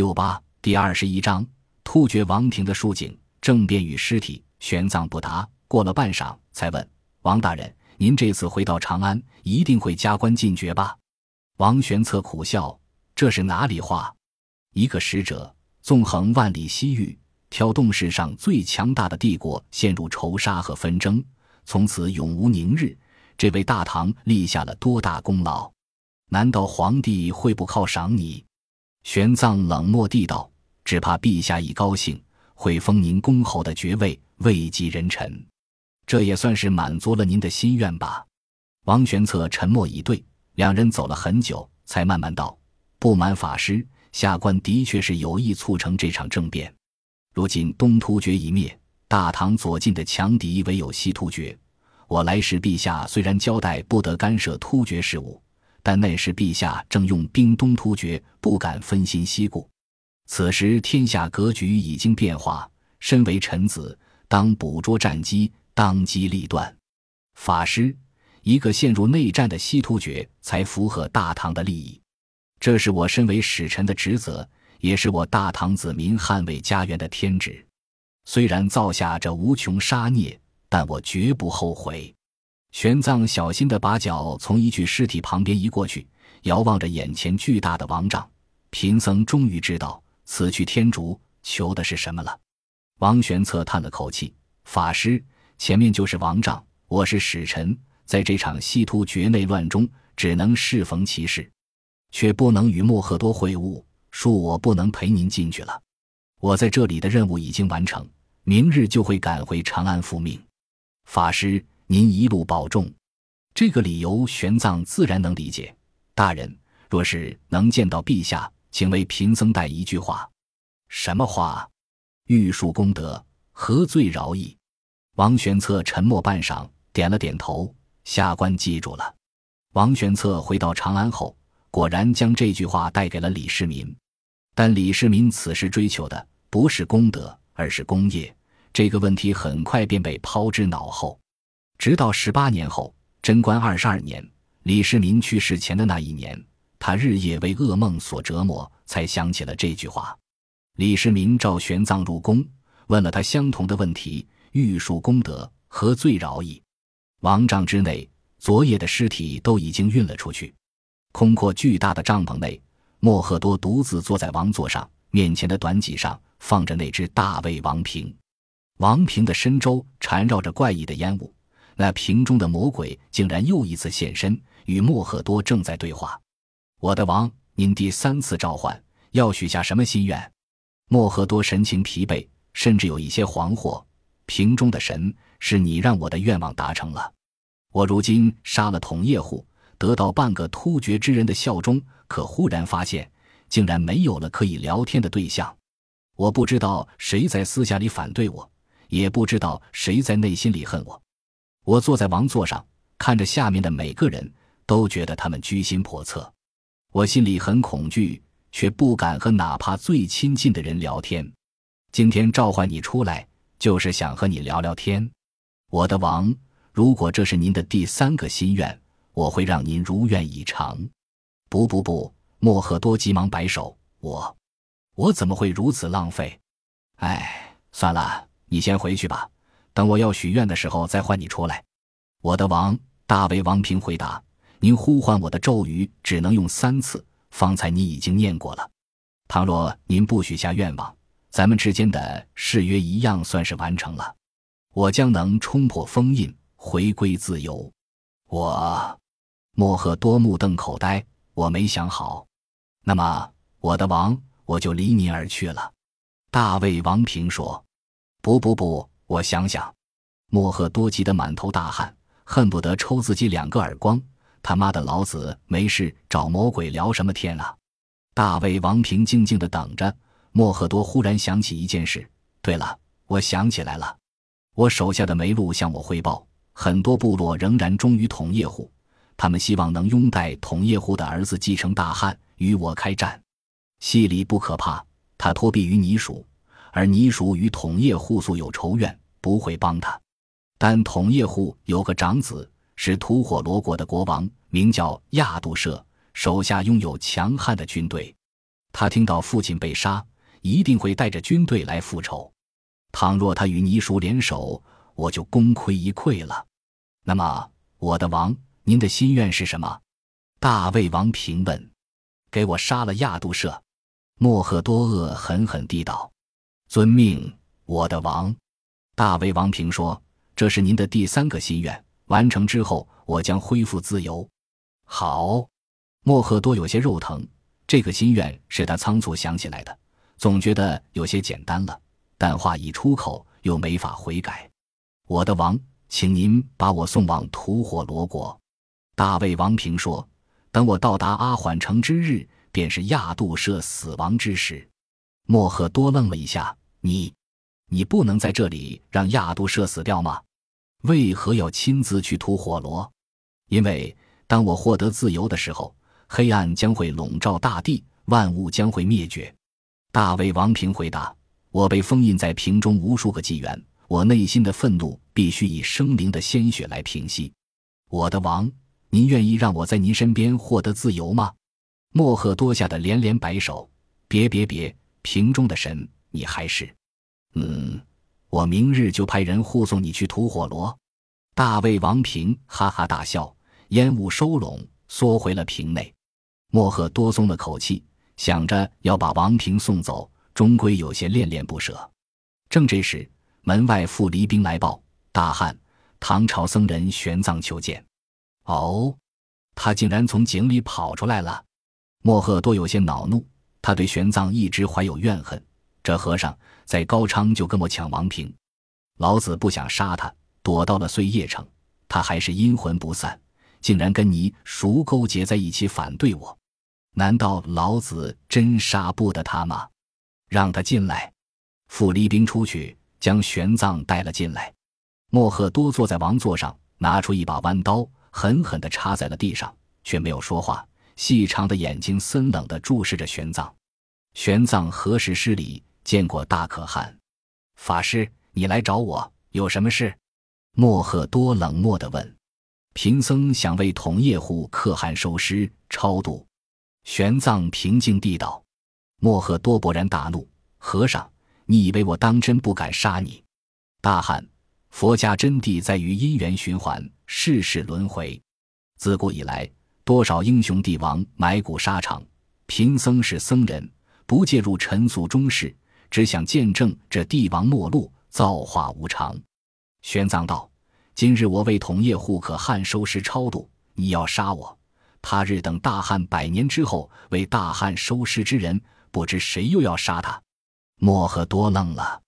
六八第二十一章突厥王庭的竖井政变与尸体。玄奘不答，过了半晌，才问王大人：“您这次回到长安，一定会加官进爵吧？”王玄策苦笑：“这是哪里话？一个使者纵横万里西域，挑动世上最强大的帝国陷入仇杀和纷争，从此永无宁日。这为大唐立下了多大功劳？难道皇帝会不犒赏你？”玄奘冷漠地道：“只怕陛下一高兴，会封您公侯的爵位，位极人臣。这也算是满足了您的心愿吧。”王玄策沉默以对，两人走了很久，才慢慢道：“不瞒法师，下官的确是有意促成这场政变。如今东突厥已灭，大唐左近的强敌唯有西突厥。我来时，陛下虽然交代不得干涉突厥事务。”但那时陛下正用兵东突厥，不敢分心西顾。此时天下格局已经变化，身为臣子，当捕捉战机，当机立断。法师，一个陷入内战的西突厥，才符合大唐的利益。这是我身为使臣的职责，也是我大唐子民捍卫家园的天职。虽然造下这无穷杀孽，但我绝不后悔。玄奘小心地把脚从一具尸体旁边移过去，遥望着眼前巨大的王帐。贫僧终于知道此去天竺求的是什么了。王玄策叹了口气：“法师，前面就是王帐，我是使臣，在这场西突厥内乱中，只能适逢其事，却不能与莫赫多会晤，恕我不能陪您进去了。我在这里的任务已经完成，明日就会赶回长安复命。法师。”您一路保重，这个理由玄奘自然能理解。大人若是能见到陛下，请为贫僧带一句话。什么话？玉树功德，何罪饶矣？王玄策沉默半晌，点了点头。下官记住了。王玄策回到长安后，果然将这句话带给了李世民。但李世民此时追求的不是功德，而是功业。这个问题很快便被抛之脑后。直到十八年后，贞观二十二年，李世民去世前的那一年，他日夜为噩梦所折磨，才想起了这句话。李世民召玄奘入宫，问了他相同的问题：“玉树功德，何罪饶矣？”王帐之内，昨夜的尸体都已经运了出去。空阔巨大的帐篷内，莫赫多独自坐在王座上，面前的短戟上放着那只大卫王瓶，王瓶的身周缠绕着怪异的烟雾。那瓶中的魔鬼竟然又一次现身，与莫赫多正在对话。我的王，您第三次召唤，要许下什么心愿？莫赫多神情疲惫，甚至有一些惶惑。瓶中的神是你让我的愿望达成了。我如今杀了统叶户，得到半个突厥之人的效忠，可忽然发现，竟然没有了可以聊天的对象。我不知道谁在私下里反对我，也不知道谁在内心里恨我。我坐在王座上，看着下面的每个人，都觉得他们居心叵测。我心里很恐惧，却不敢和哪怕最亲近的人聊天。今天召唤你出来，就是想和你聊聊天。我的王，如果这是您的第三个心愿，我会让您如愿以偿。不不不！莫赫多急忙摆手，我，我怎么会如此浪费？哎，算了，你先回去吧。等我要许愿的时候再唤你出来，我的王。大卫王平回答：“您呼唤我的咒语只能用三次，方才你已经念过了。倘若您不许下愿望，咱们之间的誓约一样算是完成了。我将能冲破封印，回归自由。”我，莫赫多目瞪口呆，我没想好。那么，我的王，我就离您而去了。大卫王平说：“不不不。”我想想，莫赫多急得满头大汗，恨不得抽自己两个耳光。他妈的，老子没事找魔鬼聊什么天啊！大卫王平静静的等着。莫赫多忽然想起一件事，对了，我想起来了，我手下的梅禄向我汇报，很多部落仍然忠于统叶户，他们希望能拥戴统叶户的儿子继承大汉，与我开战。戏里不可怕，他托庇于泥鼠。而泥鼠与统叶户素有仇怨，不会帮他。但统叶户有个长子是吐火罗国的国王，名叫亚杜舍，手下拥有强悍的军队。他听到父亲被杀，一定会带着军队来复仇。倘若他与倪叔联手，我就功亏一篑了。那么，我的王，您的心愿是什么？大魏王平问。给我杀了亚杜舍。莫赫多厄狠狠地道：“遵命，我的王。”大卫王平说：“这是您的第三个心愿，完成之后，我将恢复自由。”好，莫赫多有些肉疼。这个心愿是他仓促想起来的，总觉得有些简单了，但话一出口又没法悔改。我的王，请您把我送往吐火罗国。”大卫王平说：“等我到达阿缓城之日。”便是亚杜舍死亡之时，莫赫多愣了一下：“你，你不能在这里让亚杜舍死掉吗？为何要亲自去吐火罗？因为当我获得自由的时候，黑暗将会笼罩大地，万物将会灭绝。”大卫王平回答：“我被封印在瓶中无数个纪元，我内心的愤怒必须以生灵的鲜血来平息。我的王，您愿意让我在您身边获得自由吗？”莫赫多吓得连连摆手：“别别别！瓶中的神，你还是……嗯，我明日就派人护送你去吐火罗。”大卫王平哈哈大笑，烟雾收拢，缩回了瓶内。莫赫多松了口气，想着要把王平送走，终归有些恋恋不舍。正这时，门外复离兵来报：“大汉，唐朝僧人玄奘求见。”哦，他竟然从井里跑出来了。莫赫多有些恼怒，他对玄奘一直怀有怨恨。这和尚在高昌就跟我抢王平，老子不想杀他，躲到了碎叶城，他还是阴魂不散，竟然跟你熟勾结在一起反对我。难道老子真杀不得他吗？让他进来。傅离兵出去，将玄奘带了进来。莫赫多坐在王座上，拿出一把弯刀，狠狠地插在了地上，却没有说话。细长的眼睛森冷地注视着玄奘。玄奘何时失礼见过大可汗？法师，你来找我有什么事？莫赫多冷漠地问。贫僧想为统叶护可汗收尸超度。玄奘平静地道。莫赫多勃然大怒：“和尚，你以为我当真不敢杀你？大汉，佛家真谛在于因缘循环，世事轮回。自古以来。”多少英雄帝王埋骨沙场，贫僧是僧人，不介入尘俗中事，只想见证这帝王末路，造化无常。玄奘道：“今日我为统叶护可汗收尸超度，你要杀我；他日等大汉百年之后，为大汉收尸之人，不知谁又要杀他。”莫赫多愣了。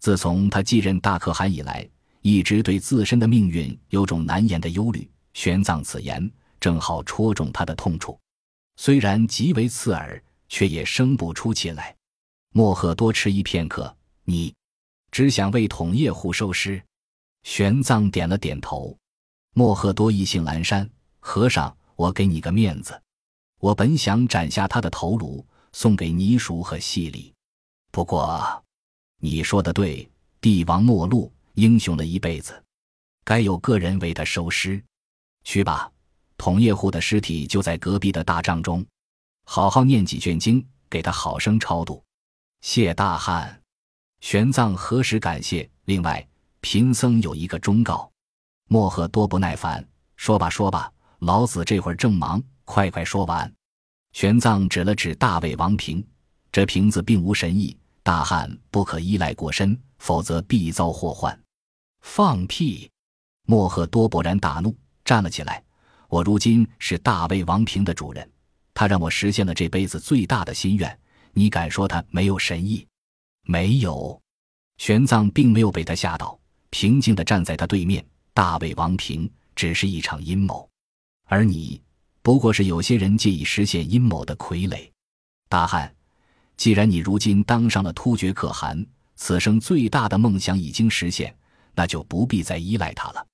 自从他继任大可汗以来，一直对自身的命运有种难言的忧虑。玄奘此言。正好戳中他的痛处，虽然极为刺耳，却也生不出气来。莫赫多迟疑片刻，你只想为统叶护收尸？玄奘点了点头。莫赫多意兴阑珊，和尚，我给你个面子，我本想斩下他的头颅，送给倪叔和细里。不过，你说的对，帝王末路，英雄了一辈子，该有个人为他收尸。去吧。统叶护的尸体就在隔壁的大帐中，好好念几卷经，给他好生超度。谢大汉，玄奘何时感谢？另外，贫僧有一个忠告。莫赫多不耐烦，说吧说吧，老子这会儿正忙，快快说完。玄奘指了指大卫王平，这瓶子并无神意，大汉不可依赖过深，否则必遭祸患。放屁！莫赫多勃然大怒，站了起来。我如今是大卫王平的主人，他让我实现了这辈子最大的心愿。你敢说他没有神意？没有。玄奘并没有被他吓到，平静地站在他对面。大魏王平只是一场阴谋，而你不过是有些人借以实现阴谋的傀儡。大汉，既然你如今当上了突厥可汗，此生最大的梦想已经实现，那就不必再依赖他了，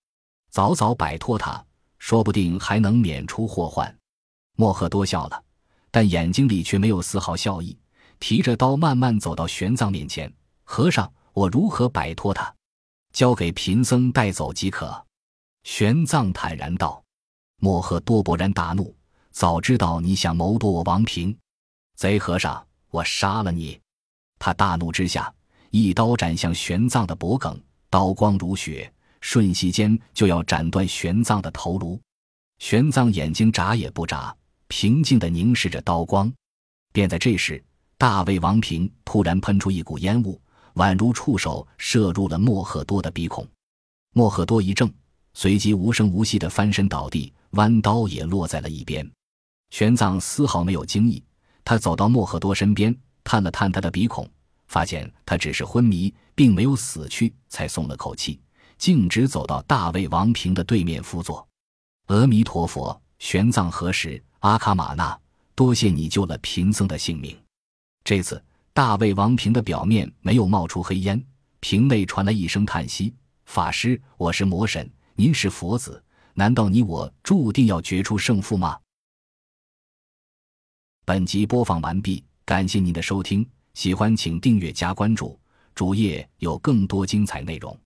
早早摆脱他。说不定还能免除祸患。莫赫多笑了，但眼睛里却没有丝毫笑意，提着刀慢慢走到玄奘面前。和尚，我如何摆脱他？交给贫僧带走即可。玄奘坦然道。莫赫多勃然大怒，早知道你想谋夺我王平，贼和尚，我杀了你！他大怒之下，一刀斩向玄奘的脖颈，刀光如血，瞬息间就要斩断玄奘的头颅。玄奘眼睛眨也不眨，平静地凝视着刀光。便在这时，大魏王平突然喷出一股烟雾，宛如触手射入了莫赫多的鼻孔。莫赫多一怔，随即无声无息地翻身倒地，弯刀也落在了一边。玄奘丝毫没有惊异，他走到莫赫多身边，探了探他的鼻孔，发现他只是昏迷，并没有死去，才松了口气，径直走到大魏王平的对面辅佐。阿弥陀佛，玄奘何时？阿卡玛纳，多谢你救了贫僧的性命。这次大魏王瓶的表面没有冒出黑烟，瓶内传来一声叹息：“法师，我是魔神，您是佛子，难道你我注定要决出胜负吗？”本集播放完毕，感谢您的收听，喜欢请订阅加关注，主页有更多精彩内容。